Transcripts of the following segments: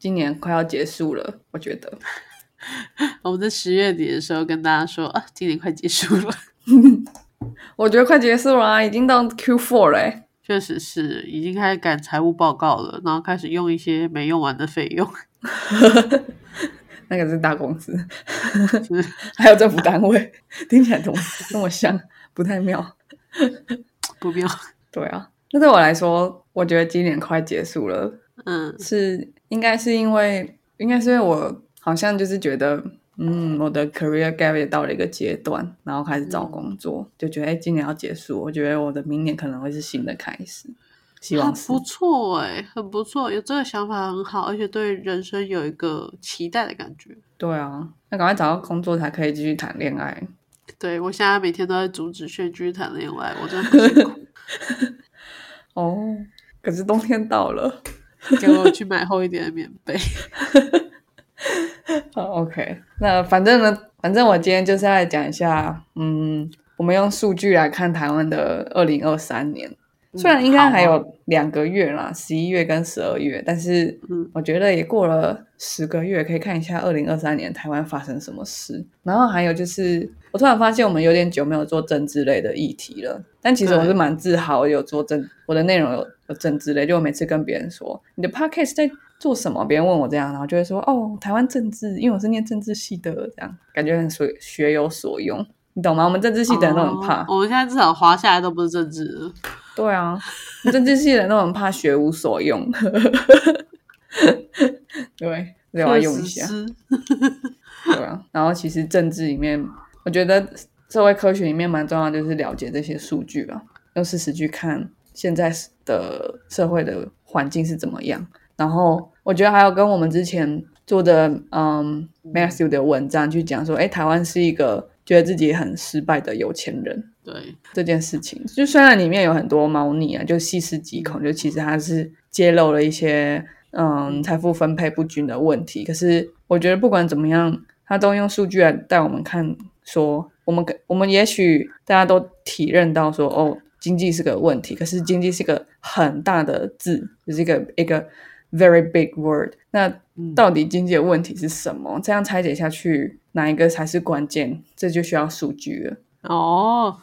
今年快要结束了，我觉得。我们在十月底的时候跟大家说啊，今年快结束了。我觉得快结束了啊，已经到 Q four 嘞。确实是，已经开始赶财务报告了，然后开始用一些没用完的费用。那个是大公司，还有政府单位，听起来怎么那么像？不太妙，不妙。对啊，那对我来说，我觉得今年快结束了。嗯，是应该是因为，应该是因为我好像就是觉得，嗯，我的 career gap 也到了一个阶段，然后开始找工作，就觉得哎，今年要结束，我觉得我的明年可能会是新的开始。希望不错哎，很不错，有这个想法很好，而且对人生有一个期待的感觉。对啊，那赶快找到工作才可以继续谈恋爱。对我现在每天都在阻止轩继续谈恋爱，我真的很辛苦。哦，可是冬天到了，给我去买厚一点的棉被。好，OK，那反正呢，反正我今天就是来讲一下，嗯，我们用数据来看台湾的二零二三年。虽然应该还有两个月啦，十一月跟十二月，但是我觉得也过了十个月，可以看一下二零二三年台湾发生什么事。然后还有就是，我突然发现我们有点久没有做政治类的议题了，但其实我是蛮自豪有做政，我的内容有有政治类。就我每次跟别人说你的 podcast 在做什么，别人问我这样，然后就会说哦，台湾政治，因为我是念政治系的，这样感觉很学学有所用，你懂吗？我们政治系的人都很怕，我们现在至少滑下来都不是政治。对啊，政治系的人都很怕学无所用，对，都要用一下。对啊，然后其实政治里面，我觉得社会科学里面蛮重要，就是了解这些数据吧，用事实去看现在的社会的环境是怎么样。然后我觉得还有跟我们之前做的嗯 Matthew 的文章去讲说，哎，台湾是一个觉得自己很失败的有钱人。对这件事情，就虽然里面有很多猫腻啊，就细思极恐，就其实它是揭露了一些嗯财富分配不均的问题。可是我觉得不管怎么样，它都用数据来带我们看，说我们我们也许大家都体认到说哦，经济是个问题，可是经济是个很大的字，就是一个一个 very big word。那到底经济的问题是什么？这样拆解下去，哪一个才是关键？这就需要数据了。哦。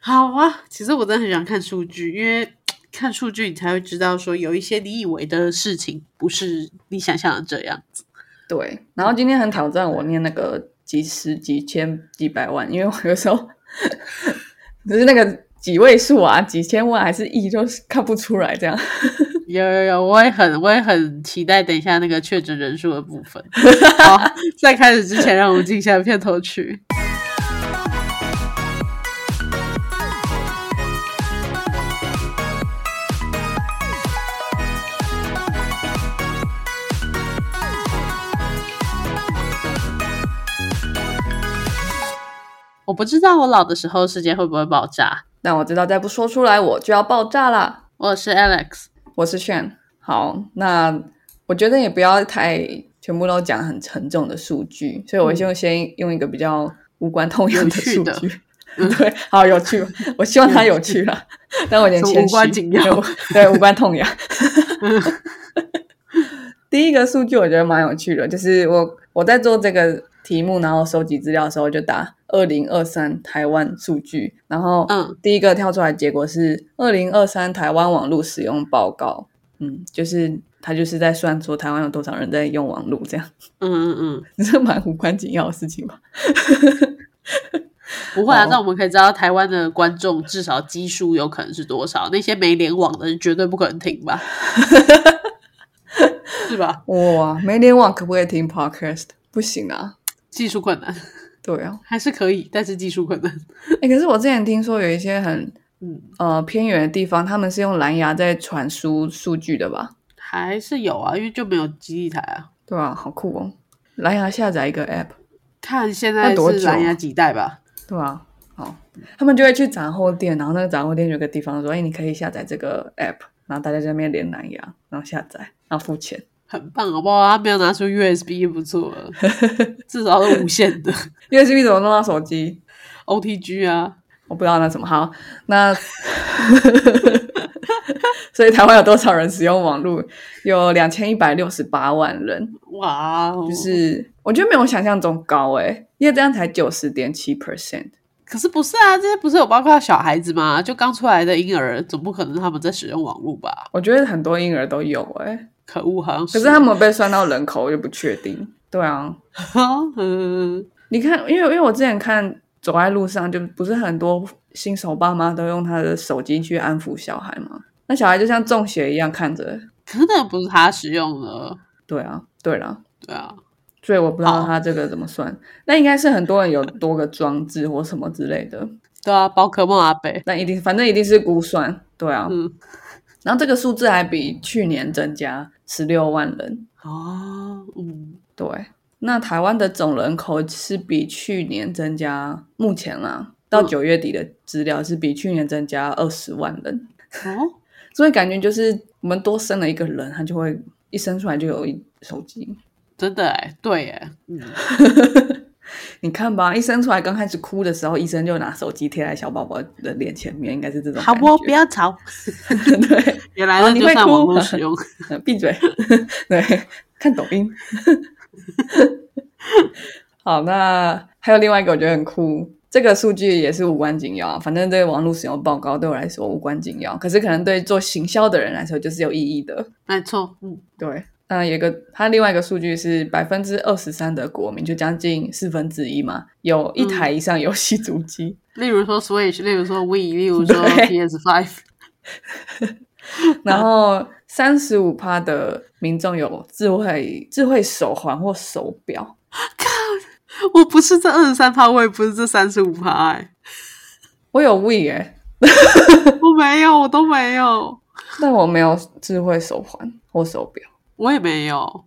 好啊，其实我真的很喜欢看数据，因为看数据你才会知道说有一些你以为的事情不是你想象的这样子。对，然后今天很挑战我念那个几十几千几百万，因为我有时候只是那个几位数啊，几千万还是亿，就是看不出来这样。有有有，我也很我也很期待等一下那个确诊人数的部分。好，在开始之前，让我们进下片头曲。我不知道我老的时候世界会不会爆炸，但我知道再不说出来我就要爆炸了。我是 Alex，我是炫。好，那我觉得也不要太全部都讲很沉重的数据，所以我就先用一个比较无关痛痒的数据。对，好有趣，我希望它有趣了，但我有点谦虚。无关紧要，对，无关痛痒。第一个数据我觉得蛮有趣的，就是我我在做这个题目，然后收集资料的时候就打。二零二三台湾数据，然后嗯，第一个跳出来结果是二零二三台湾网络使用报告，嗯，就是他就是在算说台湾有多少人在用网络这样，嗯嗯嗯，这蛮无关紧要的事情吧？不会啊，那我们可以知道台湾的观众至少基数有可能是多少？那些没联网的人绝对不可能听吧？是吧？哇，没联网可不可以听 podcast？不行啊，技术困难。对啊，还是可以，但是技术可能。哎，可是我之前听说有一些很嗯呃偏远的地方，他们是用蓝牙在传输数据的吧？还是有啊，因为就没有基地台啊。对啊，好酷哦！蓝牙下载一个 app，看现在是蓝牙几代吧？对啊，好，他们就会去杂货店，然后那个杂货店有个地方说：“哎，你可以下载这个 app。”然后大家在那边连蓝牙，然后下载，然后付钱。很棒，好不好？他没有拿出 USB 就不错了，至少是无线的。USB 怎么弄到手机？OTG 啊，我不知道那什么好。那 所以台湾有多少人使用网络？有两千一百六十八万人，哇哦，就是我觉得没有想象中高诶，因为这样才九十点七 percent。可是不是啊？这些不是有包括小孩子吗？就刚出来的婴儿，总不可能他们在使用网络吧？我觉得很多婴儿都有诶，可恶，好像可是他们被算到人口，我就不确定。对啊，嗯，你看，因为因为我之前看走在路上，就不是很多新手爸妈都用他的手机去安抚小孩嘛？那小孩就像中邪一样看着。可能不是他使用的。对啊，对了，对啊，所以我不知道他这个怎么算。那应该是很多人有多个装置或什么之类的。对啊，宝可梦阿北，那一定，反正一定是估算。对啊，嗯，然后这个数字还比去年增加十六万人。哦，嗯，对，那台湾的总人口是比去年增加，目前啦，到嗯。九月底的资料是比去年增加二十万人，哦，所以感觉就是我们多生了一个人，他就会一生出来就有一手机。真的哎，对哎，嗯，你看吧，一生出来刚开始哭的时候，医生就拿手机贴在小宝宝的脸前面，应该是这种。好不，不要吵。对，原来哦你会哭络使用。呃 闭嘴。对，看抖音。好，那还有另外一个我觉得很酷，这个数据也是无关紧要，反正这个网络使用报告对我来说无关紧要，可是可能对做行销的人来说就是有意义的。没错，嗯，对，那有一个它另外一个数据是百分之二十三的国民，就将近四分之一嘛，有一台以上游戏主机。例如说 Switch，例如说 Wii，例如说 PS Five，然后三十五趴的民众有智慧智慧手环或手表，我不是这二十三趴，我也不是这三十五趴，哎，我有 We 哎、我没有，我都没有，但我没有智慧手环或手表。我也没有。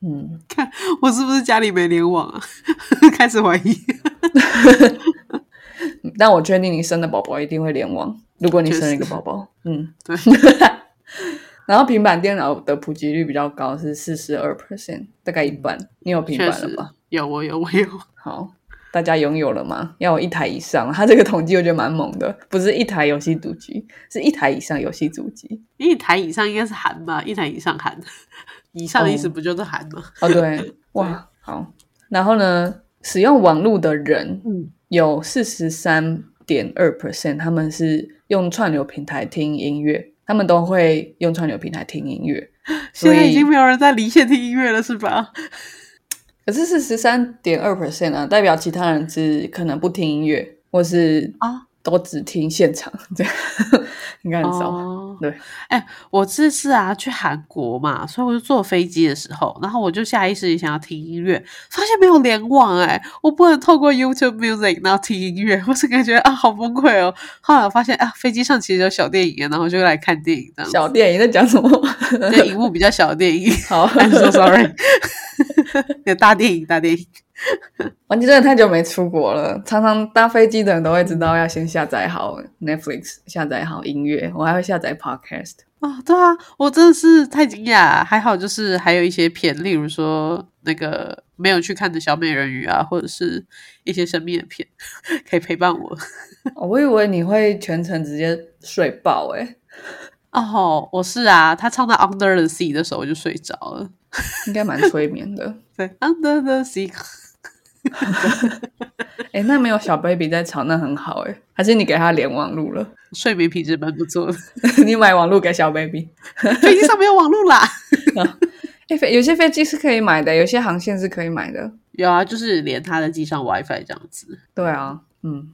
嗯，看我是不是家里没联网啊？开始怀疑。但我确定你生的宝宝一定会联网。如果你生了一个宝宝，嗯，对。然后平板电脑的普及率比较高，是四十二 percent，大概一半。你有平板了吧？有，我有，我有。好，大家拥有了吗？要有一台以上。他这个统计我觉得蛮猛的，不是一台游戏主机，是一台以上游戏主机。一台以上应该是韩吧？一台以上韩，以上的意思不就是韩吗？哦，对，哇，好。然后呢，使用网络的人嗯，有四十三点二 percent，他们是用串流平台听音乐，他们都会用串流平台听音乐。现在已经没有人在离线听音乐了，是吧？可是是十三点二 percent 啊，代表其他人是可能不听音乐，或是啊都只听现场，这样应该很少。哦，对，哎、我这次啊去韩国嘛，所以我就坐飞机的时候，然后我就下意识地想要听音乐，发现没有联网、哎，我不能透过 YouTube Music 然后听音乐，我是感觉啊好崩溃哦。后来我发现啊，飞机上其实有小电影，然后我就来看电影这样，小电影在讲什么？就荧幕比较小的电影。好，I'm so sorry，有 大电影，大电影。王记真的太久没出国了，常常搭飞机的人都会知道要先下载好 Netflix，下载好音乐，我还会下载 Podcast。啊、对啊，我真的是太惊讶，还好就是还有一些片，例如说那个没有去看的小美人鱼啊，或者是一些神秘的片，可以陪伴我。哦我以为你会全程直接睡爆诶、哦，我是啊，他唱到 Under the Sea 的时候我就睡着了。应该蛮催眠的。对，Under the Sea，哎、那没有小 baby 在吵，那很好哎、还是你给他连网路了？睡眠品质蛮不错的。你买网路给小 baby？飞机上没有网路啦。诶、飞有些飞机是可以买的，有些航线是可以买的。有啊，就是连他的机上 WiFi 这样子。对啊，嗯，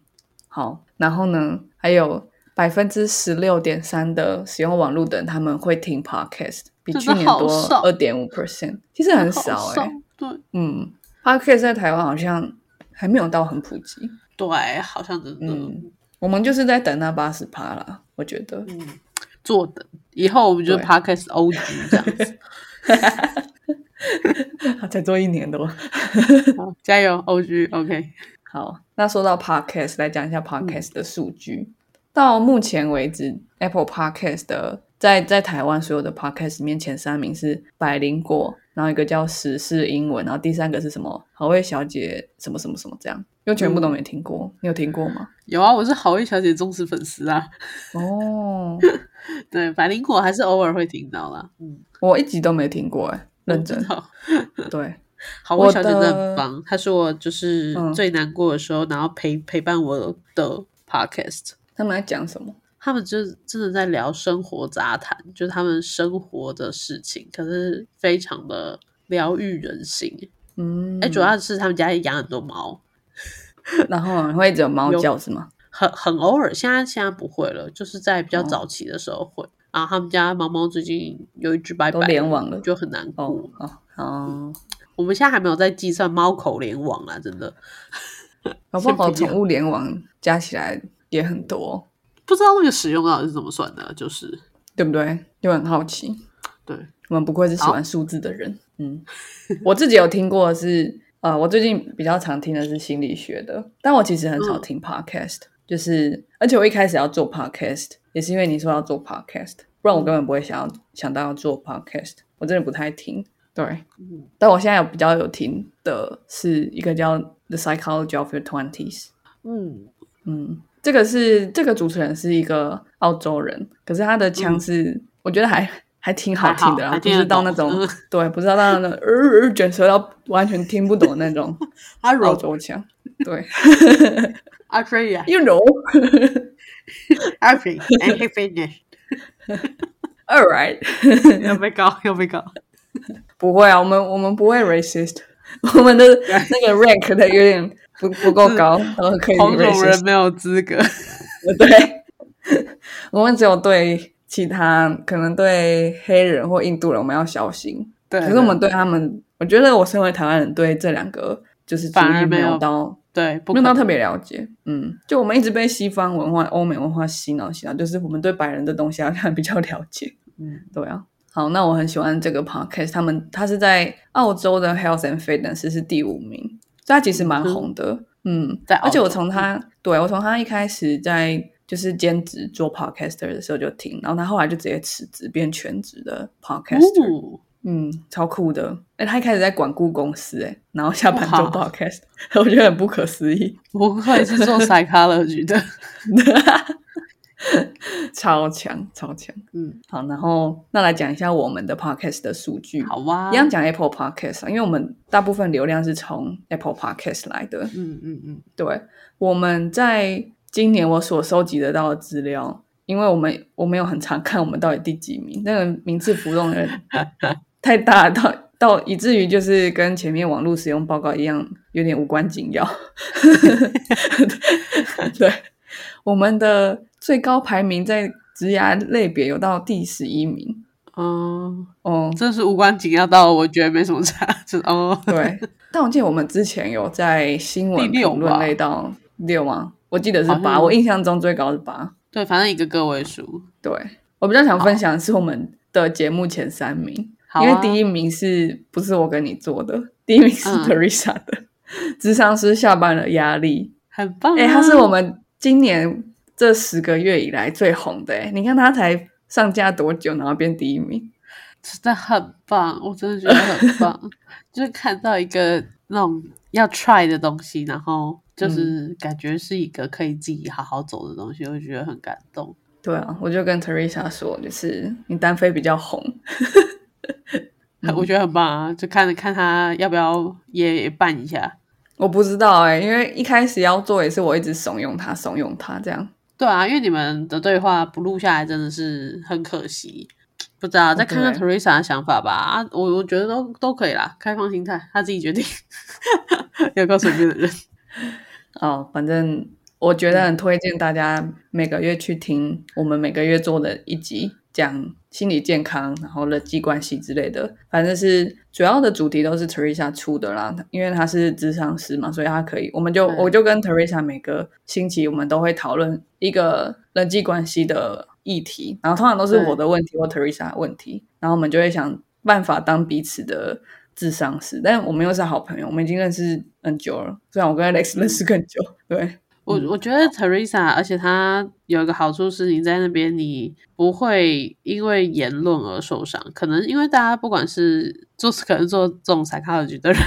好。然后呢，还有百分之十六点三的使用网络的人，他们会听 podcast，比去年多二点五 percent，其实很少好哎、对嗯，podcast 在台湾好像还没有到很普及。对，好像真的。嗯，我们就是在等那八十趴啦，我觉得。嗯，坐等，以后我们就对 Podcast OG 这样子。才做一年多。好，加油，OG，OK。好，那说到 podcast，来讲一下 podcast 的数据。到目前为止，Apple Podcast 的在在台湾所有的 podcast 里面前三名是百灵果，然后一个叫时事英文，然后第三个是什么好味小姐什么什么什么这样，又全部都没听过，你有听过吗？有啊，我是好味小姐忠实粉丝啊。哦，对，百灵果还是偶尔会听到啦。嗯，我一集都没听过哎，认真。对，好味小姐真的很棒，她是我就是最难过的时候，然后陪陪伴我的 podcast。他们在讲什么？他们就真的在聊生活杂谈，就是他们生活的事情，可是非常的疗愈人心。嗯，哎，主要是他们家养很多猫，然后会有猫叫是吗？很很偶尔，现在现在不会了，就是在比较早期的时候会。然后他们家猫猫最近有一只白白联网了，就很难过。哦哦，我们现在还没有在计算猫口联网啊，真的。好不好？宠物联网加起来也很多。不知道那个使用到底是怎么算的，就是对不对？就很好奇。对，我们不愧是喜欢数字的人。嗯，我自己有听过是，呃，我最近比较常听的是心理学的，但我其实很少听 podcast。就是，而且我一开始要做 podcast，也是因为你说要做 podcast，不然我根本不会想要想到要做 podcast。我真的不太听。对，但我现在有比较有听的是一个叫 The Psychology of Your Twenties。嗯嗯。这个是这个主持人是一个澳洲人，可是他的腔是我觉得还还挺好听的，不是到那种对，不知道到那种呃卷舌到完全听不懂那种 澳洲腔。对，I pray you know, I pray and he finished. All right，要被告要被告，不会啊，我们我们不会 racist，我们的 那个 rank 的有点。不不够高，可以。黄种人没有资格。对，我们只有对其他可能对黑人或印度人，我们要小心。对，可是我们对他们，我觉得我身为台湾人，对这两个就是反而没有到对，没有到特别了解。嗯，就我们一直被西方文化、欧美文化洗脑洗脑，就是我们对白人的东西好像 比较了解。嗯，对啊。好，那我很喜欢这个 podcast，他们他是在澳洲的 Health and Fitness 是第五名。他其实蛮红的，嗯，而且我从他，对我从他一开始在就是兼职做 podcaster 的时候就听，然后他后来就直接辞职变全职的 podcaster，嗯，超酷的。哎，他一开始在管顾公司，哎，然后下班做 podcast，我觉得很不可思议。不会是做 psychology 的。超强，超强，嗯，好，然后那来讲一下我们的 podcast 的数据，好哇，一样讲 Apple Podcast 啊，因为我们大部分流量是从 Apple Podcast 来的，嗯嗯嗯，对，我们在今年我所收集得到的资料，因为我们我没有很常看我们到底第几名，那个名次浮动的 太大，到到以至于就是跟前面网络使用报告一样，有点无关紧要，对，我们的。最高排名在职涯类别有到第十一名，哦哦，这是无关紧要到我觉得没什么差，是哦。对，但我记得我们之前有在新闻评论类到六吗？我记得是八，我印象中最高是八。对，反正一个个位数。对我比较想分享的是我们的节目前三名，因为第一名是不是我跟你做的？第一名是 Teresa 的，智商师下班了压力，很棒。哎，他是我们今年。这十个月以来最红的哎，你看他才上架多久，然后变第一名，真的很棒，我真的觉得很棒。就是看到一个那种要 try 的东西，然后就是感觉是一个可以自己好好走的东西，我觉得很感动。对啊，我就跟 Teresa 说，就是你单飞比较红，我觉得很棒啊，就看看他要不要也办一下。我不知道哎，因为一开始要做也是我一直怂恿他，怂恿他这样。对啊，因为你们的对话不录下来真的是很可惜。不知道再看看 Teresa 的想法吧。啊，我我觉得都都可以啦，开放心态，他自己决定。要告诉别的人。哦，反正我觉得很推荐大家每个月去听我们每个月做的一集。讲心理健康，然后人际关系之类的，反正是主要的主题都是 Teresa 出的啦。因为他是智商师嘛，所以他可以，我们就我就跟 Teresa 每个星期我们都会讨论一个人际关系的议题，然后通常都是我的问题或 Teresa 的问题，然后我们就会想办法当彼此的智商师。但我们又是好朋友，我们已经认识很久了，虽然我跟 Alex 认识更久，对。我我觉得 Teresa，而且她有一个好处是，你在那边你不会因为言论而受伤。可能因为大家不管是做可能做这种 psychology 的人，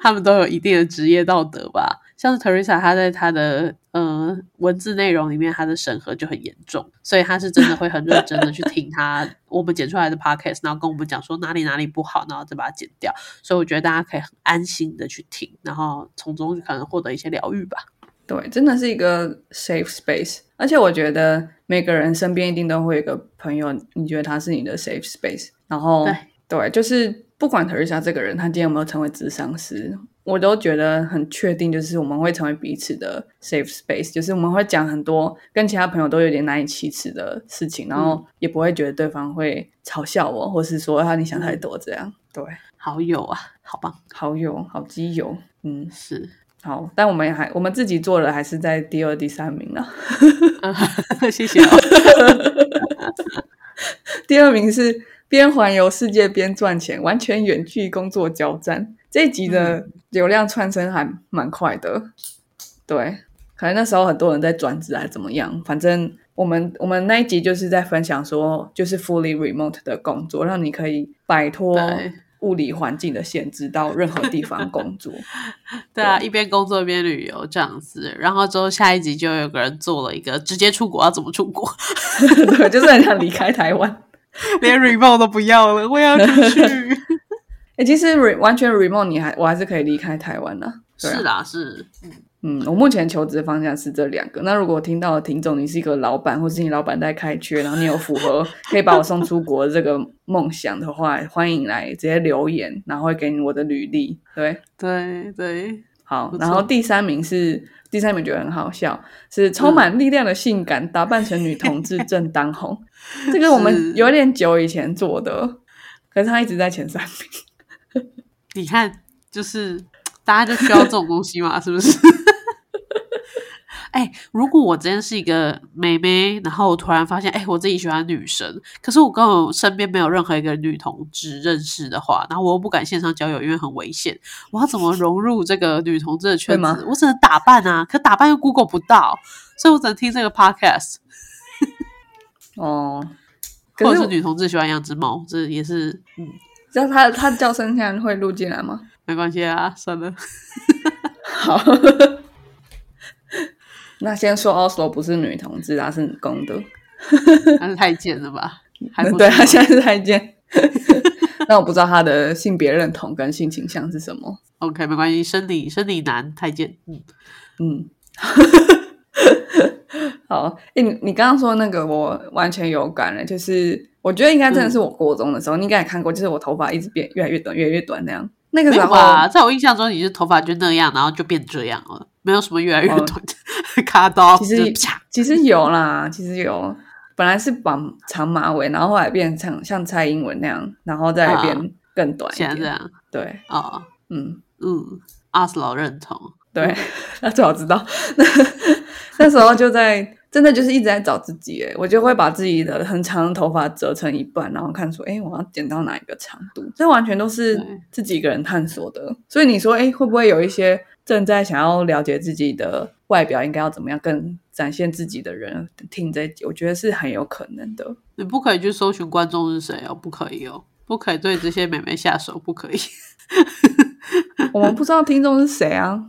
他们都有一定的职业道德吧。像是 Teresa，她在她的呃文字内容里面，她的审核就很严重，所以她是真的会很认真的去听她我们剪出来的 podcast，然后跟我们讲说哪里哪里不好，然后再把它剪掉。所以我觉得大家可以很安心的去听，然后从中可能获得一些疗愈吧。对，真的是一个 safe space。而且我觉得每个人身边一定都会有一个朋友，你觉得他是你的 safe space。然后对。对，就是不管 Teresa 这个人他今天有没有成为智商师，我都觉得很确定，就是我们会成为彼此的 safe space，就是我们会讲很多跟其他朋友都有点难以启齿的事情，然后也不会觉得对方会嘲笑我，或是说啊你想太多这样。对，好友啊，好棒，好友好基友，嗯，是，好，但我们还我们自己做的还是在第二、第三名呢。谢谢哦。第二名是边环游世界边赚钱，完全远距工作交战。这一集的流量窜升还蛮快的，对，可能那时候很多人在转职还怎么样，反正我们我们那一集就是在分享说，就是 fully remote 的工作，让你可以摆脱对物理环境的限制，到任何地方工作。对啊，一边工作一边旅游这样子，然后之后下一集就有个人做了一个直接出国要怎么出国，对，就是很想离开台湾。连 remote 都不要了，我要出去。哎、其实 re, 完全 remote 你还我还是可以离开台湾的、是啊是啦，是，嗯，我目前求职的方向是这两个。那如果听到的听众你是一个老板，或是你老板在开缺，然后你有符合可以把我送出国的这个梦想的话，欢迎来直接留言，然后会给你我的履历。对，对对，好然后第三名是第三名，觉得很好笑，是充满力量的性感，打扮成女同志正当红。这个我们有点久以前做的，可是他一直在前三名。你看，就是大家就需要这种东西嘛，是不是？哎、如果我今天是一个妹妹，然后我突然发现，哎、我自己喜欢女生，可是我跟我身边没有任何一个女同志认识的话，然后我又不敢线上交友，因为很危险，我要怎么融入这个女同志的圈子？我只能打扮啊，可打扮又 Google 不到，所以我只能听这个 podcast，哦，或者是女同志喜欢养只猫，这也是嗯，知道他他叫声现在会录进来吗？没关系啊，算了。好，那先说 Oslo 不是女同志，她是公的。他是太监了吧？还不对，是吗她现在是太监。那我不知道她的性别认同跟性倾向是什么。OK，没关系，生理生理男太监，嗯，嗯，好，诶、你你刚刚说那个我完全有感了，就是我觉得应该真的是我国中的时候，你应该也看过，就是我头发一直变越来越短，越来越短那样。那个没时候有吧？在我印象中，你是头发就那样，然后就变这样了，没有什么越来越哦短的 卡刀，其实其实有啦，其实有，本来是绑长马尾，然后后来变成像蔡英文那样，然后再来变更短一点。现在这样对，哦，嗯，嗯，阿斯老认同，对，那最好知道。那 那时候就在真的就是一直在找自己，诶，我就会把自己的很长的头发折成一半，然后看说，哎，我要剪到哪一个长度？这完全都是自己一个人探索的。所以你说，哎，会不会有一些正在想要了解自己的外表应该要怎么样，更展现自己的人听这一集？我觉得是很有可能的。你不可以去搜寻观众是谁哦，不可以哦，不可以对这些美眉下手，不可以 我们不知道听众是谁啊，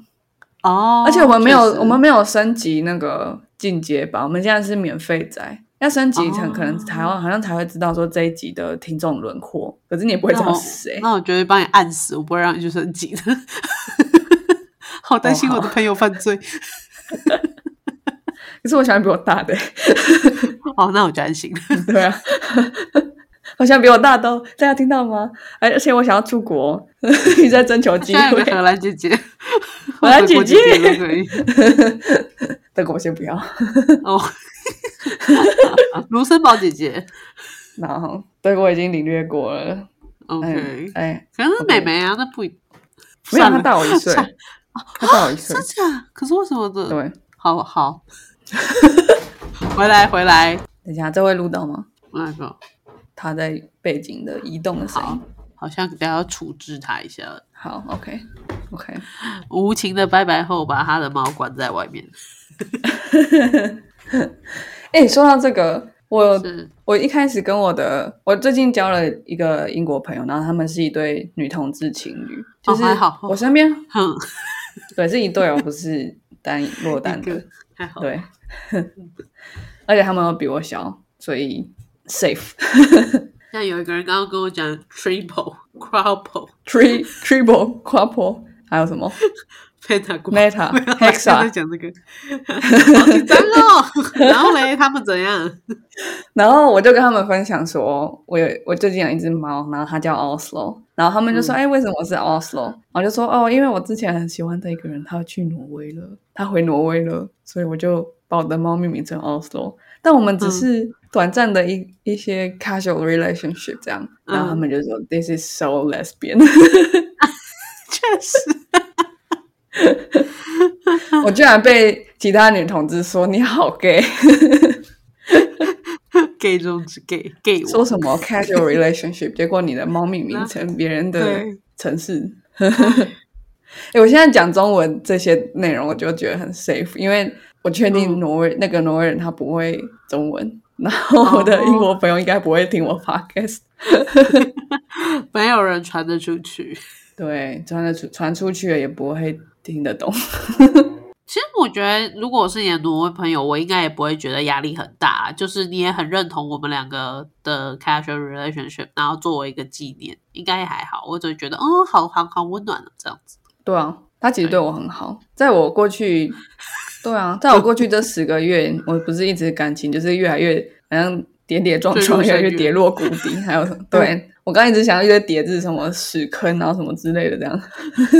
哦。而且我们没有我们没有升级那个进阶版，我们现在是免费仔。要升级成哦可能台湾好像才会知道说这一集的听众轮廓，可是你也不会知道是谁。那我绝对帮你按死，我不会让你去升级的。好担心我的朋友犯罪。可是我喜欢比我大的、哦，那我就安心了。对啊，好像比我大都，大家听到吗？而而且我想要出国，你在征求机会现在有个。荷兰姐姐，荷兰姐姐或者国先不要。哦，卢森堡姐姐然后对我已经领略过了。，OK，哎，哎可能是妹妹啊，那不一没有，他算了大我一岁，算他大我一岁真。假？可是为什么的？对，好好，回来回来，等一下这会录到吗？那个他在背景的移动的声好音。，好像等下要处置他一下。好，OK，OK，、无情的拜拜后，把他的猫关在外面。哎、说到这个，我是我一开始跟我的，我最近交了一个英国朋友，然后他们是一对女同志情侣，就是好我身边哼，对是一对哦，不是单落单的。还好，对，而且他们都比我小，所以 safe 像有一个人刚刚跟我讲 triple、quadruple、three triple quadruple 还有什么？Meta 没有在 hexa，讲这个，好紧张哦。然后嘞，他们怎样？然后我就跟他们分享说，我有我最近有一只猫，然后它叫 Oslo，然后他们就说，嗯哎、为什么是 Oslo？然后就说，哦，因为我之前很喜欢的一个人，他去挪威了，他回挪威了，所以我就把我的猫命名成 Oslo。但我们只是短暂的一、一些 casual relationship 这样，然后他们就说、This is so lesbian，确实，我居然被其他女同志说你好 gay，gay 中之 gay gay 我说什么 casual relationship，结果你的猫咪名称别人的城市。哎、我现在讲中文这些内容，我就觉得很 safe，因为我确定嗯挪威、那个挪威人他不会中文，然后我的英国朋友应该不会听我 podcast。没有人传得出去。对，传得出传出去了也不会听得懂。我觉得，如果我是你的挪威朋友，我应该也不会觉得压力很大。就是你也很认同我们两个的 casual relationship，然后作为一个纪念，应该也还好。我只会觉得，嗯，好好好温暖的这样子。对啊，他其实对我很好，在我过去，对啊，在我过去这十个月，我不是一直感情就是越来越好像跌跌撞撞，越来越跌落谷底，还有什么？对我刚刚一直想要一堆叠字，什么屎坑，然后什么之类的，这样。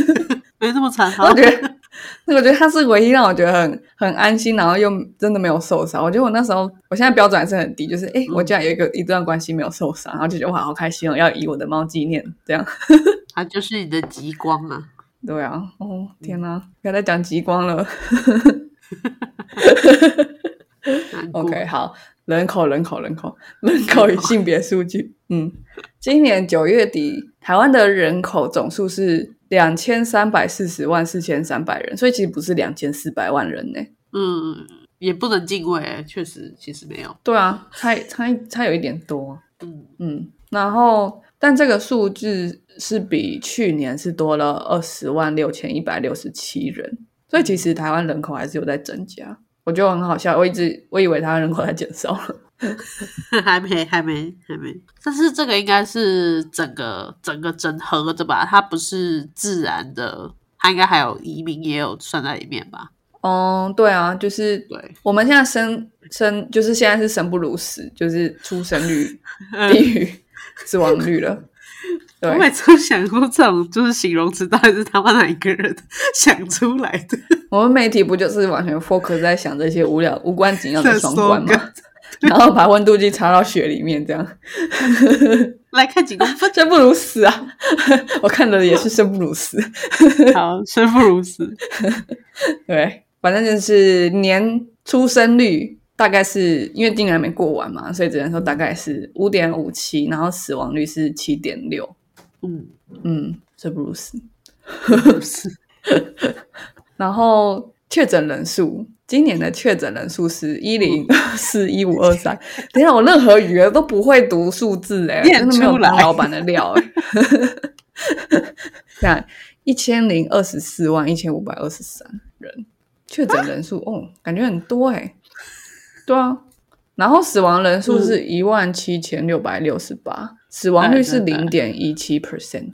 没这么惨，好我觉得，那我觉得他是唯一让我觉得很很安心，然后又真的没有受伤。我觉得我那时候，我现在标准还是很低，就是诶，我居然有一个一段关系没有受伤，然后就觉得哇，好开心哦，要以我的猫纪念这样。它就是你的极光啊。对啊，哦天哪，不要再讲极光了。OK，好，人口人口人口人口与性别数据，嗯，今年九月底，台湾的人口总数是两千三百四十万四千三百人，所以其实不是两千四百万人呢。嗯，也不能敬畏，欸确实，其实没有。对啊，差差差有一点多，嗯，嗯，然后但这个数字是比去年是多了二十万六千一百六十七人，所以其实台湾人口还是有在增加。我觉得很好笑，我一直我以为台湾人口在减少了。还没，还没，还没。但是这个应该是整个整个整合的吧？它不是自然的，它应该还有移民也有算在里面吧？嗯，对啊，就是对，我们现在生生就是现在是生不如死，就是出生率 低于死亡率了。我，每次都想说，这种就是形容词到底是他妈哪一个人想出来的？我们媒体不就是完全 focus 在想这些无聊无关紧要的这双关吗？然后把温度计插到血里面，这样 来看几公分，生不如死啊！我看的也是生不如死。好，生不如死。对，反正就是年出生率大概是因为今年还没过完嘛，所以只能说大概是五点五七，然后死亡率是七点六。嗯，嗯，生不如死。然后确诊人数，今年的确诊人数是一零四一五二三。等一下，我任何语言都不会读数字哎、念真的没有老板的料哎、看一千零二十四万一千五百二十三人。确诊人数、哦，感觉很多哎、对啊。然后死亡人数是一万七千六百六十八，死亡率是零点一七 percent。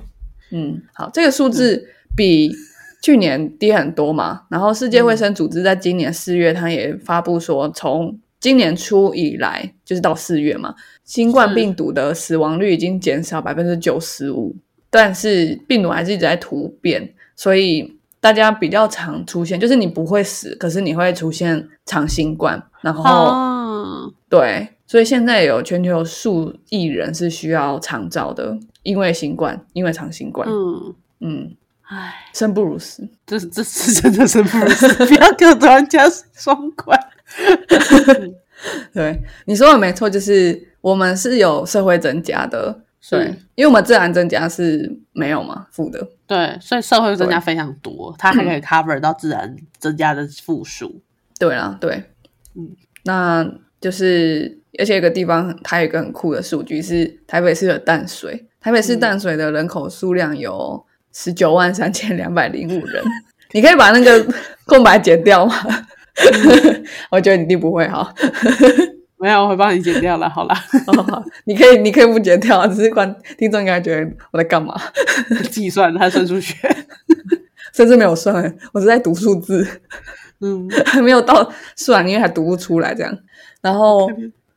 嗯，好，这个数字比去年低很多嘛。然后世界卫生组织在今年四月，它也发布说，从今年初以来，就是到四月嘛，新冠病毒的死亡率已经减少百分之九十五，但是病毒还是一直在突变，所以大家比较常出现，就是你不会死，可是你会出现长新冠，然后。哦，对，所以现在有全球数亿人是需要长照的，因为新冠，因为长新冠，嗯，嗯，唉，生不如死。这这是真的生不如死，不要给我突然加双关。对，你说的没错，就是我们是有社会增加的，对，因为我们自然增加是没有嘛，负的，对，所以社会增加非常多，它还可以 cover 到自然增加的负数。对啦，对，嗯，那就是而且有个地方它有一个很酷的数据是台北市的淡水，台北市淡水的人口数量有十九万三千两百零五人，你可以把那个空白剪掉吗？我觉得你一定不会哈。没有，我会帮你剪掉了。好啦，哦你可以，你可以不剪掉，只是观听众应该觉得我在干嘛，计算他算数学。甚至没有算欸，我是在读数字，嗯，还没有到算，因为还读不出来这样。然后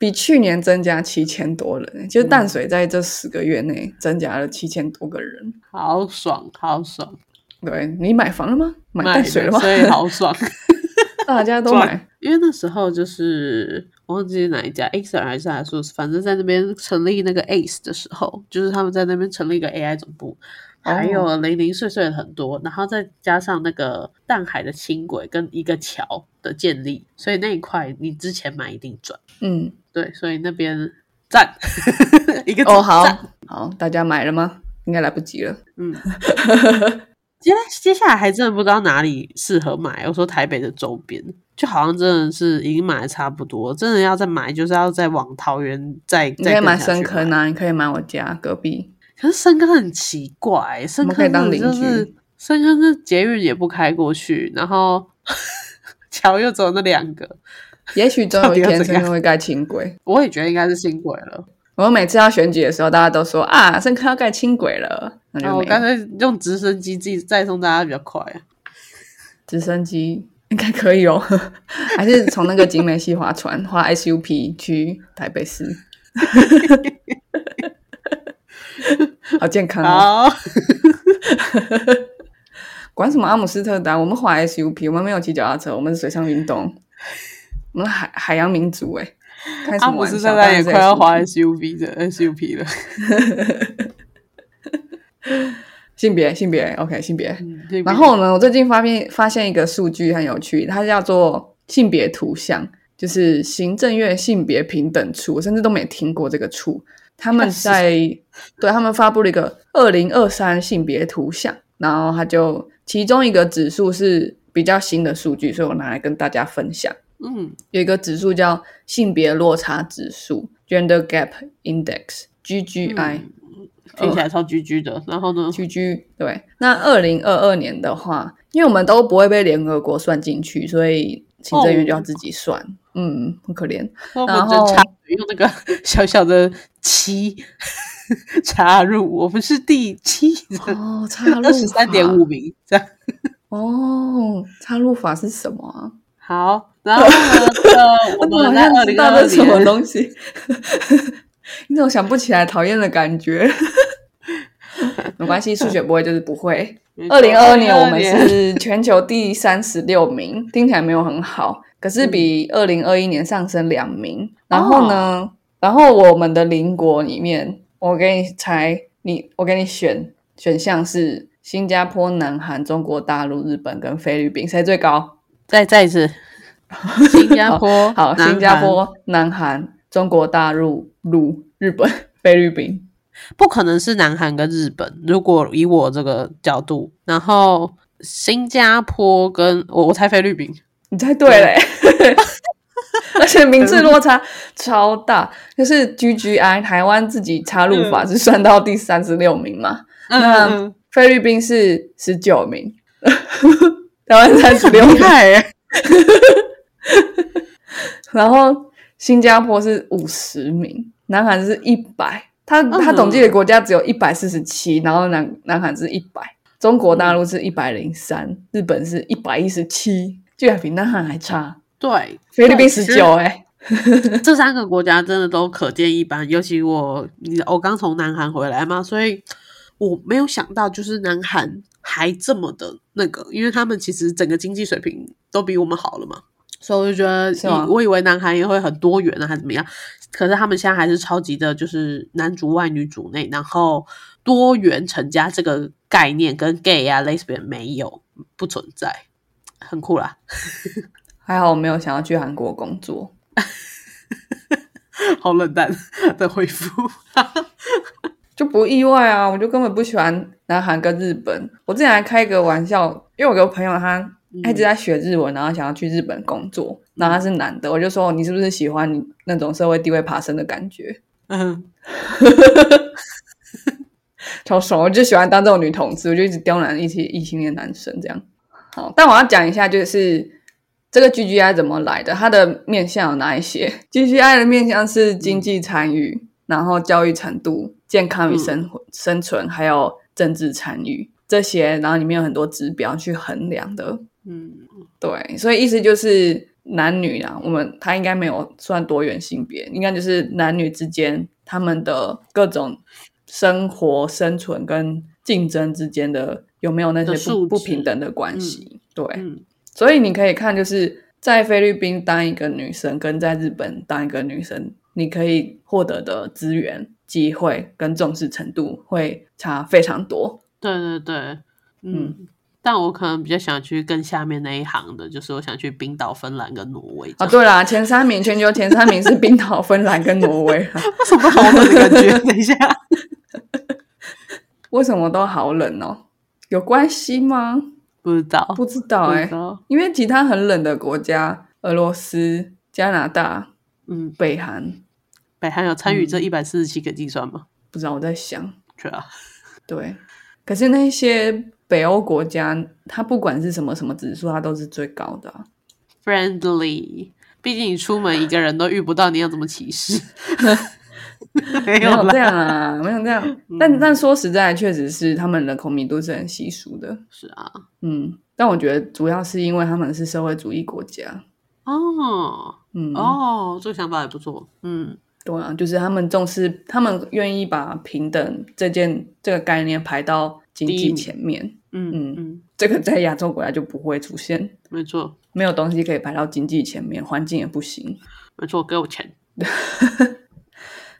比去年增加七千多人，就是淡水在这十个月内增加了七千多个人。好爽，好爽，对你买房了吗？买买淡水了吗？所以好爽。大家都买，因为那时候就是我忘记是哪一家 Acer 还是还说，反正在那边成立那个 Ace 的时候，就是他们在那边成立一个 AI 总部，还有零零碎碎的很多，然后再加上那个淡海的轻轨跟一个桥的建立，所以那一块你之前买一定赚。嗯，对，所以那边赞 一个哦，好赞好，大家买了吗？应该来不及了。嗯。接接下来还真的不知道哪里适合买。我说台北的周边，就好像真的是已经买的差不多，真的要再买，就是要再往桃园再你可以买深坑啊，你可以买我家隔壁。可是深坑很奇怪，深我们可以当邻居是深坑是捷运也不开过去，然后 桥又走那两个，也许总有一天到底要怎样深坑会盖轻轨。我也觉得应该是轻轨了。我每次要选举的时候，大家都说啊，深坑要盖轻轨了，那然后我就没有。干脆用直升机自己再送大家比较快啊。直升机 应该可以哦，还是从那个景美溪划船，划 SUP 去台北市，好健康哦！管什么阿姆斯特丹，我们划 SUP，我们没有骑脚踏车，我们是水上运动，我们海海洋民族哎，阿姆？斯特丹也快要滑滑 SUV 的 SUP 了。性别性别 OK 性别，嗯然后呢，我最近发现发现一个数据很有趣，它叫做性别图像，就是行政院性别平等处，我甚至都没听过这个处。他们 在对他们发布了一个二零二三性别图像，然后它就其中一个指数是比较新的数据，所以我拿来跟大家分享。嗯有一个指数叫性别落差指数 （Gender Gap Index，GGI）。听起来超居居的。然后呢？居居对，那二零二二年的话，因为我们都不会被联合国算进去，所以行政院就要自己算，嗯，很可怜。然后用那个 小小的七 插入，我们是第七哦，插入二十三点五名这样。哦，插入法是什么啊？好，然后呢？呃 我们在二零像知道二这什么，东西，你怎么想不起来？讨厌的感觉。没关系，数学不会就是不会。二零二二年我们是全球第三十六名，听起来没有很好，可是比二零二一年上升两名。然后呢，然后我们的邻国里面，我给你猜，你我给你选选项是新加坡、南韩、中国大陆、日本跟菲律宾，谁最高？再再一次，新加坡 好，新加坡、南韩、中国大陆、陆、日本、菲律宾。不可能是南韩跟日本。如果以我这个角度，然后新加坡跟我我猜菲律宾，你猜对嘞欸，而且名字落差超大。就是 GGI 台湾自己插入法是算到第三十六名嘛，那嗯，菲律宾是十九名，台湾三十六厉名，然后新加坡是五十名，南韩是一百。他他嗯统计的国家只有一百四十七，然后南南韩是一百，中国大陆是一百零三，日本是一百一十七，居然比南韩还差。对，菲律宾十九，哎，这三个国家真的都可见一斑，尤其我你我刚从南韩回来嘛，所以我没有想到就是南韩还这么的那个，因为他们其实整个经济水平都比我们好了嘛，所以我就觉得我以为南韩也会很多元啊，还是怎么样，可是他们现在还是超级的，就是男主外女主内，然后多元成家这个概念跟 gay 啊 lesbian 没有不存在，很酷啦。还好我没有想要去韩国工作。好冷淡的回复。就不意外啊，我就根本不喜欢南韩跟日本。我之前还开一个玩笑，因为我有个朋友他他一直在学日文，然后想要去日本工作，然后他是男的，我就说你是不是喜欢你那种社会地位爬升的感觉？嗯，超爽，我就喜欢当这种女同志，我就一直刁难一些异性恋男生这样。好，但我要讲一下，就是这个 GGI 怎么来的，它的面向有哪一些？GGI 的面向是经济参与，然后教育程度、健康与生活、生存，还有政治参与这些，然后里面有很多指标去衡量的。嗯，对，所以意思就是男女啊，我们他应该没有算多元性别，应该就是男女之间他们的各种生活、生存跟竞争之间的有没有那些不不平等的关系？对，所以你可以看，就是在菲律宾当一个女生，跟在日本当一个女生，你可以获得的资源、机会跟重视程度会差非常多。对对对，嗯。但我可能比较想去更下面那一行的，就是我想去冰岛、芬兰跟挪威。啊，对啦，前三名，全球前三名是冰岛、芬兰跟挪威。为什么好冷的感觉？等一下，为什么都好冷哦？有关系吗？不知道，不知道哎，因为其他很冷的国家，俄罗斯、加拿大，嗯，北韩，北韩有参与这一百四十七个计算吗？不知道，我在想，对啊，对，可是那些。北欧国家，它不管是什么什么指数，它都是最高的。Friendly，毕竟你出门一个人都遇不到，你要怎么歧视？没有这样啊，没有这样。但但说实在，确实是他们人口密度是很稀疏的。是啊，嗯。但我觉得主要是因为他们是社会主义国家。哦，嗯，哦，这个想法也不错。嗯，对啊，就是他们重视，他们愿意把平等这件这个概念排到经济前面。嗯嗯嗯，这个在亚洲国家就不会出现，没错，没有东西可以排到经济前面，环境也不行，没错，给我钱，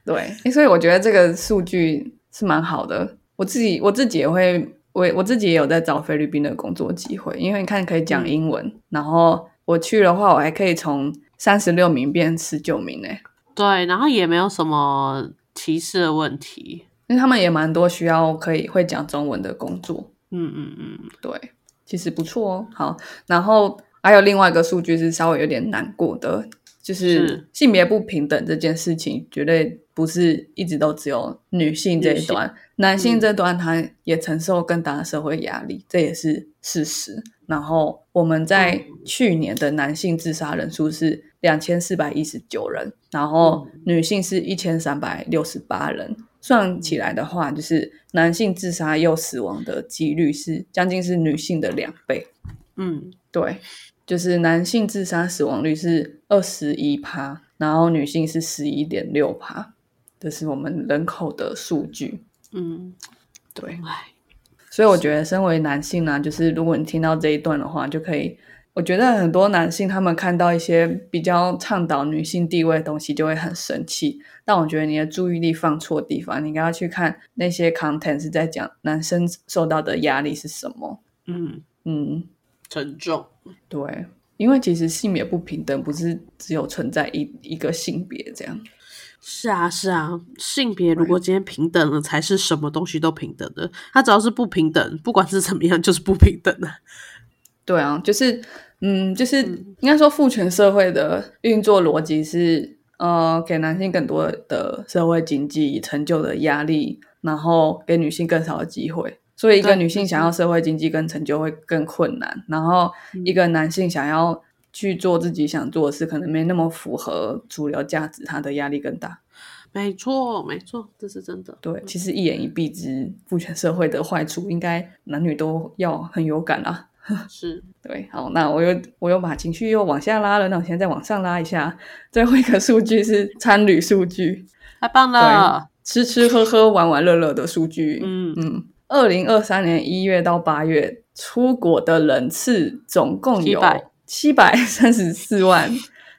对，所以我觉得这个数据是蛮好的。我自己我自己也会，我我自己也有在找菲律宾的工作机会，因为你看可以讲英文，然后我去的话，我还可以从三十六名变十九名呢。对，然后也没有什么歧视的问题，因为他们也蛮多需要可以会讲中文的工作。嗯嗯嗯，对，其实不错哦。好，然后还有另外一个数据是稍微有点难过的，就是性别不平等这件事情，绝对不是一直都只有女性这一端，男性这端他也承受更大的社会压力，这也是事实。然后我们在去年的男性自杀人数是两千四百一十九人，然后女性是一千三百六十八人。算起来的话，就是男性自杀又死亡的几率是将近是女性的两倍。嗯，对，就是男性自杀死亡率是二十一趴，然后女性是十一点六趴，这是我们人口的数据。嗯，对。所以我觉得，身为男性呢，就是如果你听到这一段的话，就可以。我觉得很多男性他们看到一些比较倡导女性地位的东西，就会很生气。但我觉得你的注意力放错地方，你应该要去看那些 content 是在讲男生受到的压力是什么。嗯嗯，沉重。对，因为其实性别不平等不是只有存在一一个性别这样。是啊是啊，性别如果今天平等了，才是什么东西都平等的。它只要是不平等，不管是怎么样，就是不平等的。对啊，就是，嗯，就是应该说父权社会的运作逻辑是，呃，给男性更多的社会经济成就的压力，然后给女性更少的机会。所以，一个女性想要社会经济跟成就会更困难，然后一个男性想要去做自己想做的事，可能没那么符合主流价值，他的压力更大。没错，没错，这是真的。对，其实一言以蔽之，父权社会的坏处，应该男女都要很有感啊。是对，好，那我又我又把情绪又往下拉了，那我现在再往上拉一下，最后一个数据是参旅数据，太棒了，吃吃喝喝玩玩乐乐的数据，嗯嗯，二零二三年一月到八月出国的人次总共有七百三十四万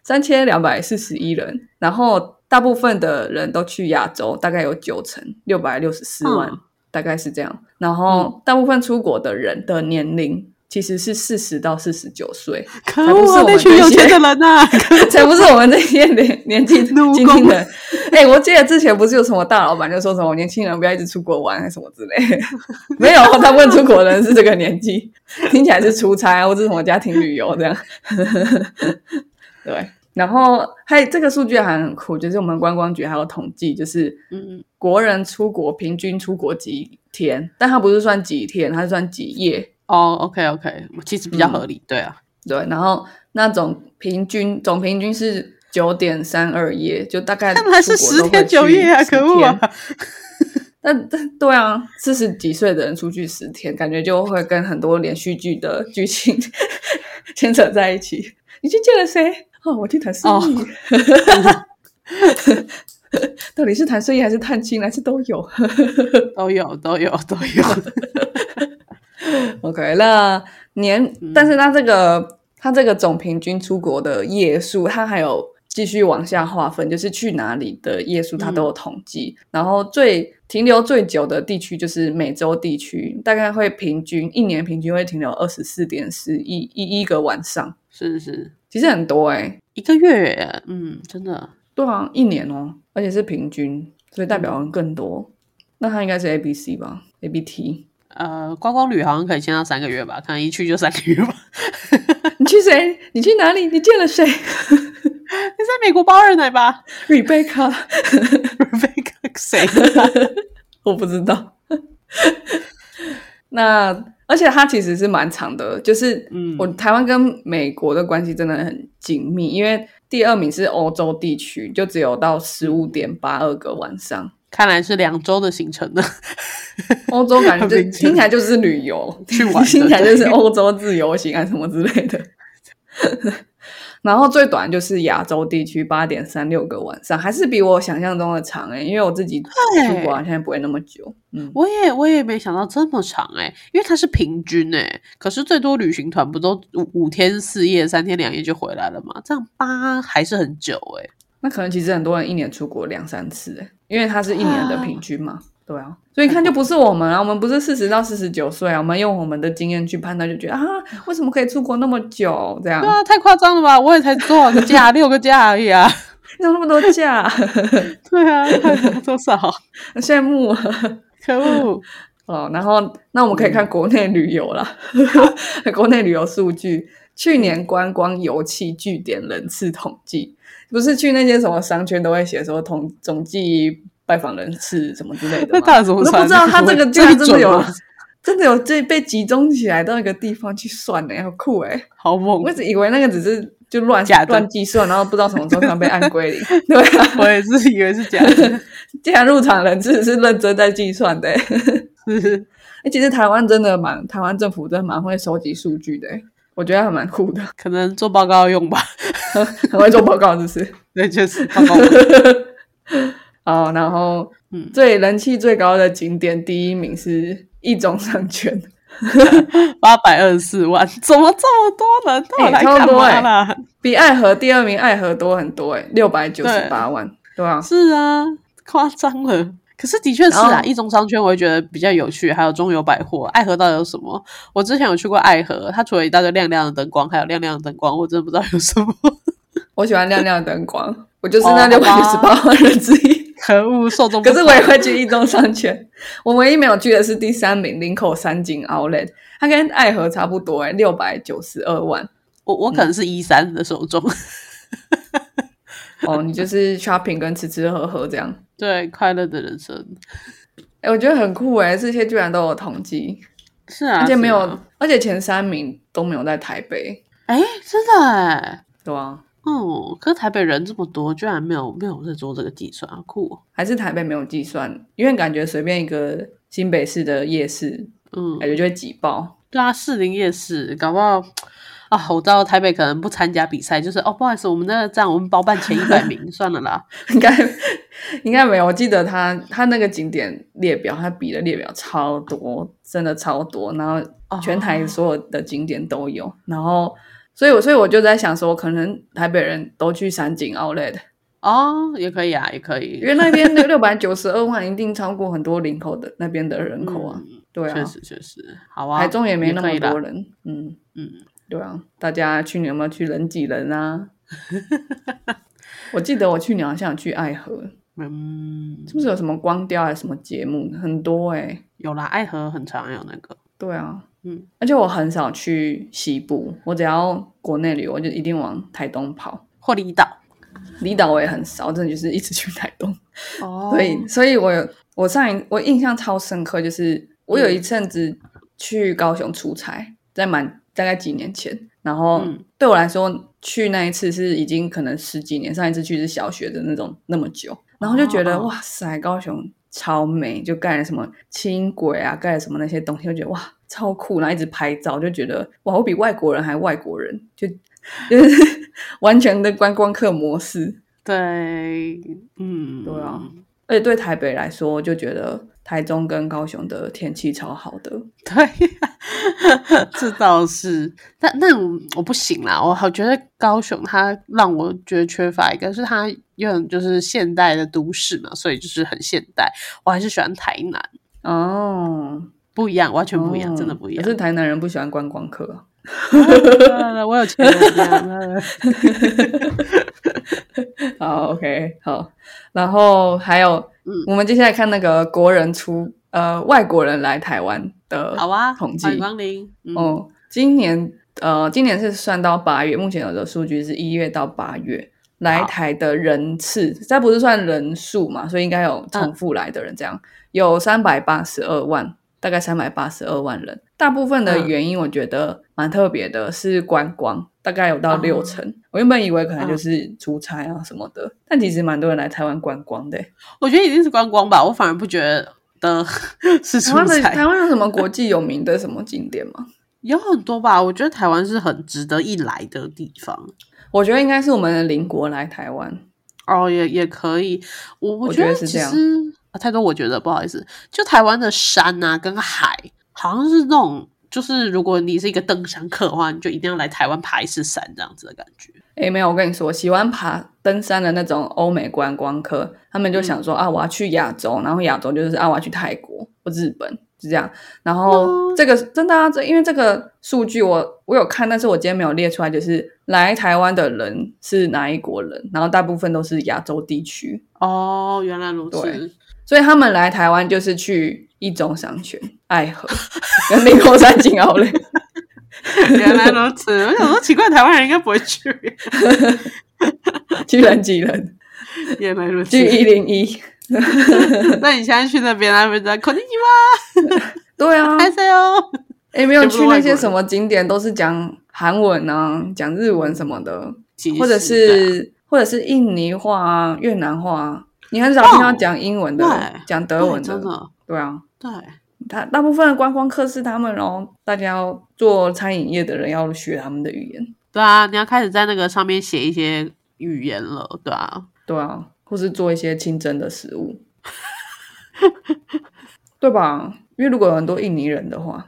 三千两百四十一人，然后大部分的人都去亚洲，大概有九成六百六十四万，大概是这样，然后大部分出国的人的年龄。其实是四十到四十九岁，可不是恶啊，那我们这群有钱些的人呐、才不是我们这 些年 年纪轻轻的。哎、我记得之前不是有什么大老板就说什么年轻人不要一直出国玩，还什么之类的。没有，他问出国人是这个年纪，听起来是出差啊或者什么家庭旅游这样。对，然后还有这个数据还很酷，就是我们观光局还有统计，就是嗯，国人出国平均出国几天，但他不是算几天，他是算几夜。哦，OK OK，其实比较合理，对啊，对，然后那种平均总平均是九点三二夜，就大概看来是十天九夜啊，去10天可恶啊！但但对啊，四十几岁的人出去十天，感觉就会跟很多连续剧的剧情 牵扯在一起。你去见了谁？哦，我去谈生意。到底是谈生意还是探亲，还是都有都有都有都有，OK，那年，嗯但是它这个它这个总平均出国的页数，它还有继续往下划分，就是去哪里的页数，它都有统计。然后最停留最久的地区就是美洲地区，大概会平均一年平均会停留二十四点四一一一个晚上，是是其实很多哎、一个月，嗯，真的，对啊，一年哦，而且是平均，所以代表人更多。那它应该是 A B C 吧，A B T。呃，观光旅好像可以签到三个月吧，可能一去就三个月吧。你去谁？你去哪里？你见了谁 你在美国包二奶吧？Rebecca，？Rebecca 谁啊？我不知道。那而且它其实是蛮长的，就是嗯我台湾跟美国的关系真的很紧密，因为第二名是欧洲地区，就只有到十五点八二个晚上。看来是两周的行程呢。欧洲感觉就听起来就是旅游，去玩听起来就是欧洲自由行啊什么之类的。然后最短就是亚洲地区八点三六个晚上，还是比我想象中的长诶、因为我自己出国好像不会那么久。嗯，我也我也没想到这么长哎、因为它是平均哎、可是最多旅行团不都五五天四夜、三天两夜就回来了嘛？这样八还是很久哎、那可能其实很多人一年出国两三次诶、因为它是一年的平均嘛。对啊，所以你看就不是我们啊，我们不是四十到四十九岁啊，我们用我们的经验去判断，就觉得啊，为什么可以出国那么久？这样对啊，太夸张了吧！我也才多少个假，六个假而已啊。有那么多假，对啊，多少？羡慕啊。可恶！哦，然后那我们可以看国内旅游啦，国内旅游数据，去年观光油气据点人次统计，不是去那些什么商圈都会写说统总计拜访人次什么之类的那不知道他这个居然真的有，真的有这被集中起来到一个地方去算呢，好酷哎！好猛我！一直以为那个只是就乱假的乱计算，然后不知道什么时候突然被按归零。对啊，我也是以为是假的。竟然入场人次是认真在计算的 欸。是哎、其实台湾真的蛮，台湾政府真的蛮会收集数据的欸，我觉得还蛮酷的，可能做报告用吧。很会做报告，就是。对，就是报告。哦，然后嗯最人气最高的景点第一名是一中商圈，八百二十四万，怎么这么多人？到底来哎超干多哎嘛啦？比爱河第二名爱河多很多哎，六百九十八万，对啊，是啊，夸张了。可是的确是啊，后一中商圈我会觉得比较有趣，还有中友百货。爱河到底有什么？我之前有去过爱河，它除了一大堆亮亮的灯光，还有亮亮的灯光，我真的不知道有什么。我喜欢亮亮的灯光，我就是哦那六百九十八万人之一。可恶，受众可是我也会去一中商圈，我唯一没有去的是第三名林口三井 Outlet，它跟爱河差不多哎，六百九十二万。我我可能是一三的受众，哦，你就是 shopping 跟吃吃喝喝这样。对快乐的人生哎、我觉得很酷哎，这些居然都有统计，是啊，而且没有，啊而且前三名都没有在台北，哎、真的哎，对啊，哦，可是台北人这么多，居然没有没有在做这个计算，好酷、哦。还是台北没有计算，因为感觉随便一个新北市的夜市，嗯，感觉就会挤爆。对啊，士林夜市，搞不好啊，我知道台北可能不参加比赛，就是哦，不好意思，我们那个站我们包办前一百名，算了啦。应该应该没有，我记得他他那个景点列表，他比的列表超多，真的超多，然后全台所有的景点都有，然后所以我所以我就在想说，可能台北人都去山景 Outlet，哦，也可以啊，也可以因。为那边六六百九十二万一定超过很多林口的那边的人口啊。嗯对啊确，实确实，好啊，台中也没那么多人，嗯嗯，对啊，大家去年有没有去人挤人啊？我记得我去年好像有去爱河，嗯，是不是有什么光雕还是什么节目？很多哎、有啦，爱河很常有那个，对啊，嗯，而且我很少去西部，我只要国内旅游，我就一定往台东跑。或离岛。离岛我也很少，真的就是一直去台东。哦 所以，所以我有我上一我印象超深刻，就是我有一阵子去高雄出差，在满大概几年前，然后嗯。对我来说，去那一次是已经可能十几年，上一次去是小学的那种那么久，然后就觉得、哦哇塞，高雄超美，就盖了什么轻轨啊，盖了什么那些东西，就觉得哇超酷，然后一直拍照，就觉得哇，我比外国人还外国人，就就是 完全的观光客模式。对，嗯，对啊，而且对台北来说，就觉得台中跟高雄的天气超好的。对，这倒是，但那我我不行啦，我好觉得高雄它让我觉得缺乏一个是它有点就是现代的都市嘛，所以就是很现代，我还是喜欢台南，哦，不一样，完全不一样，哦真的不一样可。是台南人不喜欢观光客啊。我有钱人 好，OK，好。然后还有，嗯。我们接下来看那个国人出呃外国人来台湾的好啊，统计欢迎光临。嗯，哦，今年呃，今年是算到八月，目前有的数据是一月到八月来台的人次，这不是算人数嘛，所以应该有重复来的人，这样、有三百八十二万，大概三百八十二万人。大部分的嗯原因我觉得蛮特别的，是观光，大概有到哦六成。我原本以为可能就嗯是出差啊什么的，但其实蛮多人来台湾观光的欸。我觉得一定是观光吧，我反而不觉得 的是台出差台，湾有什么国际有名的什么景点吗？有很多吧。我觉得台湾是很值得一来的地方。我觉得应该是我们的邻国来台湾。哦，也也可以。我我我觉得是这样实啊，太多我觉得不好意思，就台湾的山啊跟海，好像是那种，就是如果你是一个登山客的话，你就一定要来台湾爬一次山这样子的感觉。诶，没有，我跟你说，喜欢爬登山的那种欧美观光客，他们就想说、啊，我要去亚洲，然后亚洲就是啊，我要去泰国或日本，是这样。然后这个真的啊，这因为这个数据我我有看，但是我今天没有列出来，就是来台湾的人是哪一国人，然后大部分都是亚洲地区，哦，原来如此。对所以他们来台湾就是去一中商圈、爱河 跟林口山景奥类。原来如此，我想说奇怪，台湾人应该不会去。去人挤人，原来如此去，一零一，那你现在去那边，他们在肯定吗？对啊，还是哦？哎，没有去那些什么景点，都是讲韩文啊，讲日文什么的，或者是或者是印尼话啊、越南话啊，你很少听到讲英文的讲德文的，对真的。对啊。对，他大部分的观光客是他们哦，大家要做餐饮业的人要学他们的语言，对啊，你要开始在那个上面写一些语言了，对啊。对啊，或是做一些清真的食物，对吧？因为如果有很多印尼人的话，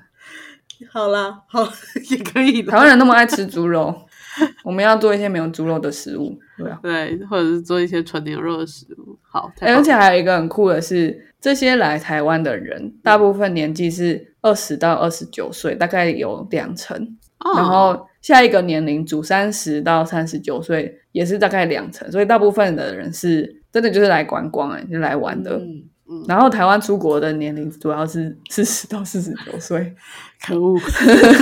好啦，好 也可以台湾人那么爱吃猪肉，我们要做一些没有猪肉的食物，对啊。对，或者是做一些纯牛肉的食物。好，而且还有一个很酷的是，这些来台湾的人，大部分年纪是二十到二十九岁，大概有两成。哦然后下一个年龄组三十到三十九岁，也是大概两成。所以大部分的人是真的就是来观光、欸，就来玩的。嗯嗯，然后台湾出国的年龄主要是四十到四十九岁，可恶，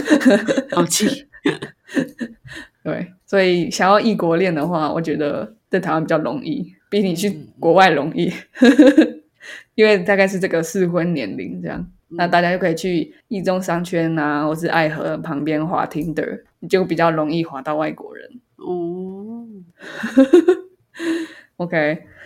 好气。对，所以想要异国恋的话，我觉得在台湾比较容易，比你去嗯国外容易，因为大概是这个适婚年龄这样。嗯那大家就可以去一中商圈啊，或是爱河旁边滑 Tinder，你就比较容易滑到外国人。哦，OK，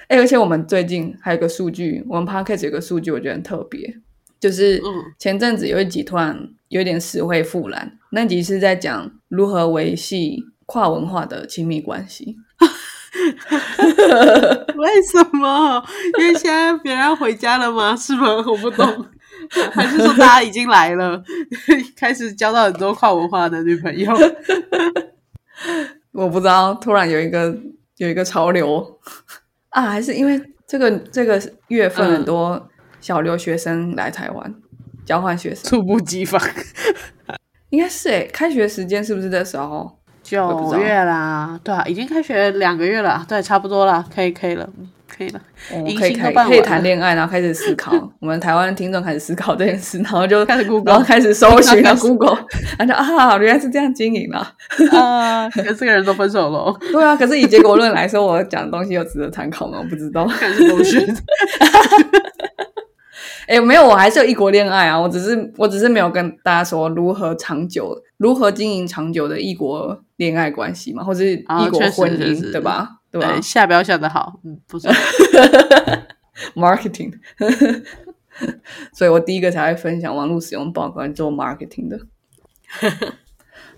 哎、而且我们最近还有一个数据，我们 Podcast 有个数据，我觉得很特别，就是嗯前阵子有一集突然有点死灰复燃，那集是在讲如何维系跨文化的亲密关系。为什么？因为现在别人要回家了吗？是吗？我不懂。还是说大家已经来了，开始交到很多跨文化的女朋友？我不知道，突然有一个有一个潮流啊，还是因为这个这个月份嗯很多小留学生来台湾，交换学生，猝不及防。应该是诶，开学时间是不是这时候？九月啦，对啊，已经开学两个月了，对，差不多了，可以，可以了，可以了，可以可以可以谈恋爱，然后开始思考，我们台湾听众开始思考这件事，然后就开始 Google，然后开始搜寻了 Google，然后啊，原来是这样经营啊，啊，跟这个人都分手了，对啊，可是以结果论来说，我讲的东西有值得参考吗？我不知道，开始搜寻。哎，没有，我还是有异国恋爱啊。我只是，我只是没有跟大家说如何长久、如何经营长久的异国恋爱关系嘛，或者是异国婚姻，对吧？对吧？下标下的好，嗯，不错。Marketing，所以我第一个才会分享网络使用报告做 marketing 的。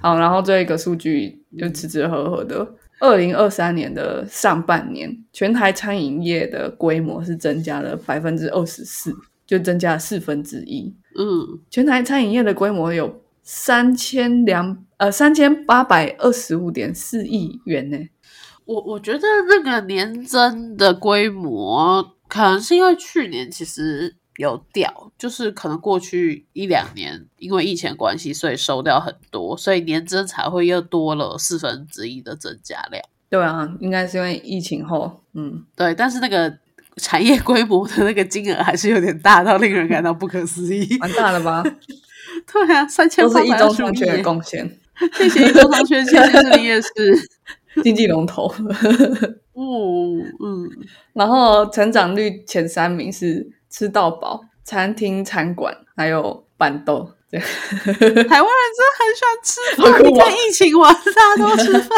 好，然后这一个数据就吃吃喝喝的。二零二三年的上半年，全台餐饮业的规模是增加了百分之二十四。就增加了四分之一。嗯，全台餐饮业的规模有三千两呃三千八百二十五点四亿元呢。我我觉得那个年增的规模，可能是因为去年其实有掉，就是可能过去一两年因为疫情关系，所以收掉很多，所以年增才会又多了四分之一的增加量。对啊，应该是因为疫情后，嗯，对，但是那个。产业规模的那个金额还是有点大到令人感到不可思议，蛮大了吧？对啊，三千都是一中商圈的贡献。谢谢一中商圈，谢谢这里也是经济龙头。哦，嗯，然后成长率前三名是吃到饱、餐厅、餐馆，还有板豆。对，台湾人真的很喜欢吃饭，你看疫情完，大家都吃饭。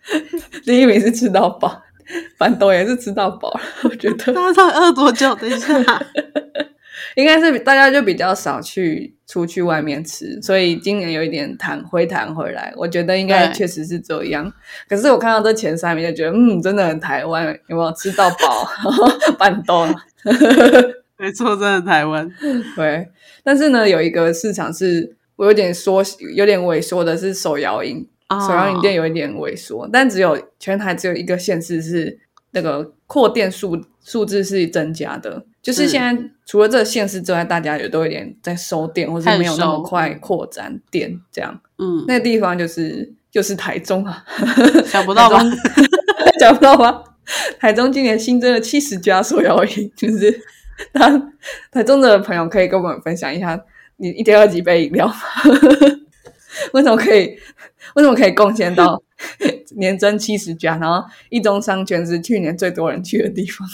第一名是吃到饱。板豆也是吃到饱，我觉得。大家饿多久？等一下，应该是大家就比较少去出去外面吃，所以今年有一点弹回弹回来。我觉得应该确实是这样。可是我看到这前三名就觉得，嗯，真的很台湾，有没有吃到饱？板豆，没错，真的台湾。对，但是呢，有一个市场是我有点缩，有点萎缩的，是手摇饮。手摇饮店有一点萎缩，但只有全台只有一个县市是那个扩店数数字是增加的。就是现在除了这个县市之外，大家也都有点在收店，或是没有那么快扩展店这样。嗯，那个地方就是就是台中啊，想不到吧？想不到吧？台中今年新增了七十家手摇饮，就是他台中的朋友可以跟我们分享一下，你一天喝几杯饮料？为什么可以？为什么可以贡献到 年增七十家？然后一中商圈是去年最多人去的地方。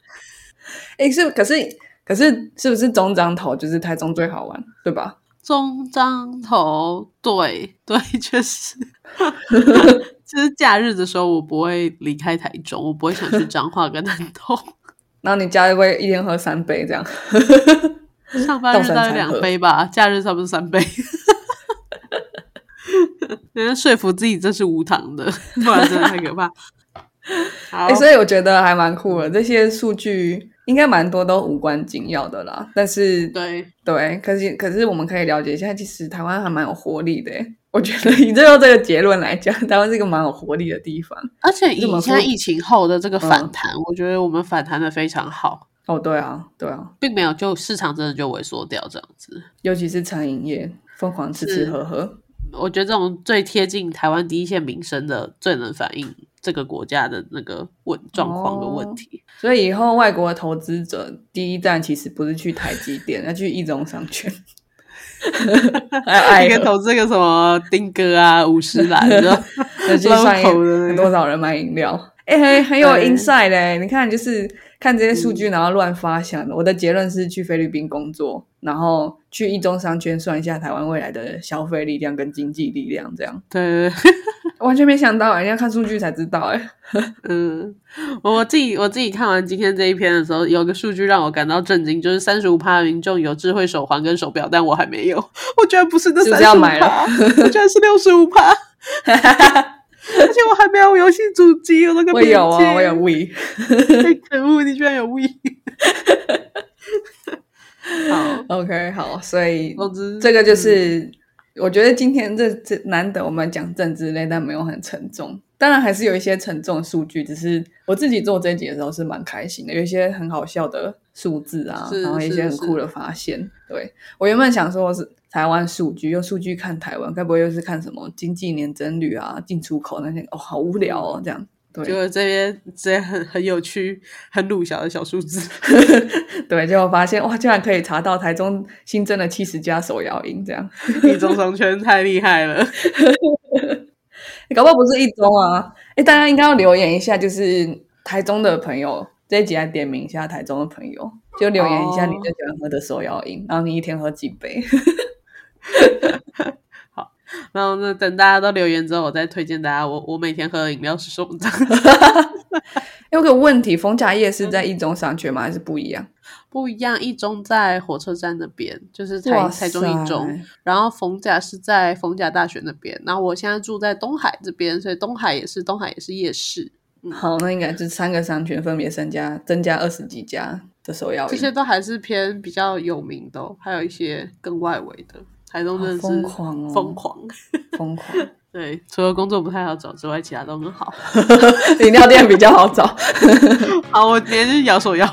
哎，是可是可是是不是中彰头就是台中最好玩，对吧？中彰头，对对，确实。就是假日的时候，我不会离开台中，我不会想去彰化跟南投。然后你家会一天喝三杯这样？上班日大概两杯吧，假日差不多三杯。人家说服自己这是无糖的，不然真的太可怕。哎，所以我觉得还蛮酷的。这些数据应该蛮多都无关紧要的啦。但是，对对，可是可是我们可以了解一下，其实台湾还蛮有活力的。我觉得以最后这个结论来讲，台湾是一个蛮有活力的地方。而且以现在疫情后的这个反弹，我觉得我们反弹的非常好。哦，对啊，对啊，并没有就市场真的就萎缩掉这样子。尤其是餐饮业，疯狂吃吃喝喝。我觉得这种最贴近台湾第一线民生的，最能反映这个国家的那个问状况的问题。所以以后外国投资者第一站其实不是去台积电，要去一中商圈。一个投资个什么丁哥啊、五十兰，的去算多少人买饮料？哎，很很有 inside 嘞！你看，就是看这些数据，然后乱发想。我的结论是去菲律宾工作。然后去一中商圈算一下台湾未来的消费力量跟经济力量，这样对，完全没想到，人家看数据才知道哎。嗯，我自己我自己看完今天这一篇的时候，有个数据让我感到震惊，就是三十五趴民众有智慧手环跟手表，但我还没有。我居然不是那三十五趴，我居然是六十五趴，而且我还没有游戏主机，我那个我有啊，我有 We，可恶，你居然有 We。好，OK，好，所以这个就是我觉得今天这这难得我们讲政治类，但没有很沉重。当然还是有一些沉重的数据，只是我自己做这一集的时候是蛮开心的，有一些很好笑的数字啊，然后一些很酷的发现。对我原本想说是台湾数据，用数据看台湾，该不会又是看什么经济年增率啊、进出口那些？哦，好无聊哦，这样。对就是这边这些很很有趣、很鲁小的小数字，对，结果发现哇，居然可以查到台中新增了七十家手摇饮，这样。一中商圈太厉害了。搞不好不是一中啊！哎，大家应该要留言一下，就是台中的朋友这一集来点名一下台中的朋友，就留言一下哦你最喜欢喝的手摇饮，然后你一天喝几杯？然后呢，等大家都留言之后，我再推荐大家我我每天喝的饮料是什么。有个问题，逢甲夜市在一中商圈吗？还是不一样？不一样，一中在火车站那边，就是台哇台中一中，然后逢甲是在逢甲大学那边。然后我现在住在东海这边，所以东海也是东海也是夜市，好，那应该是三个商圈分别增加增加二十几家的首要，这些都还是偏比较有名的、哦，还有一些更外围的。台中真的是疯狂哦疯狂。疯狂。对，除了工作不太好找之外，其他都很好。饮料店比较好找。好，我连日摇手摇。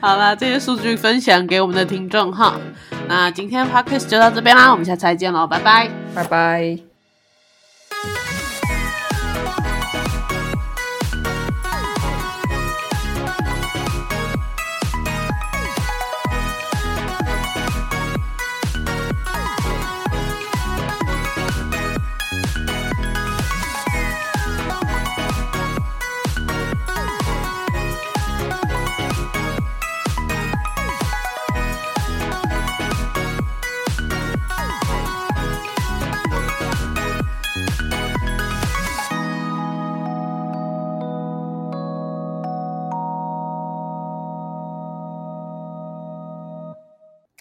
好啦，这些数据分享给我们的听众哈。那今天的 podcast 就到这边啦，我们下次再见喽，拜拜。拜拜。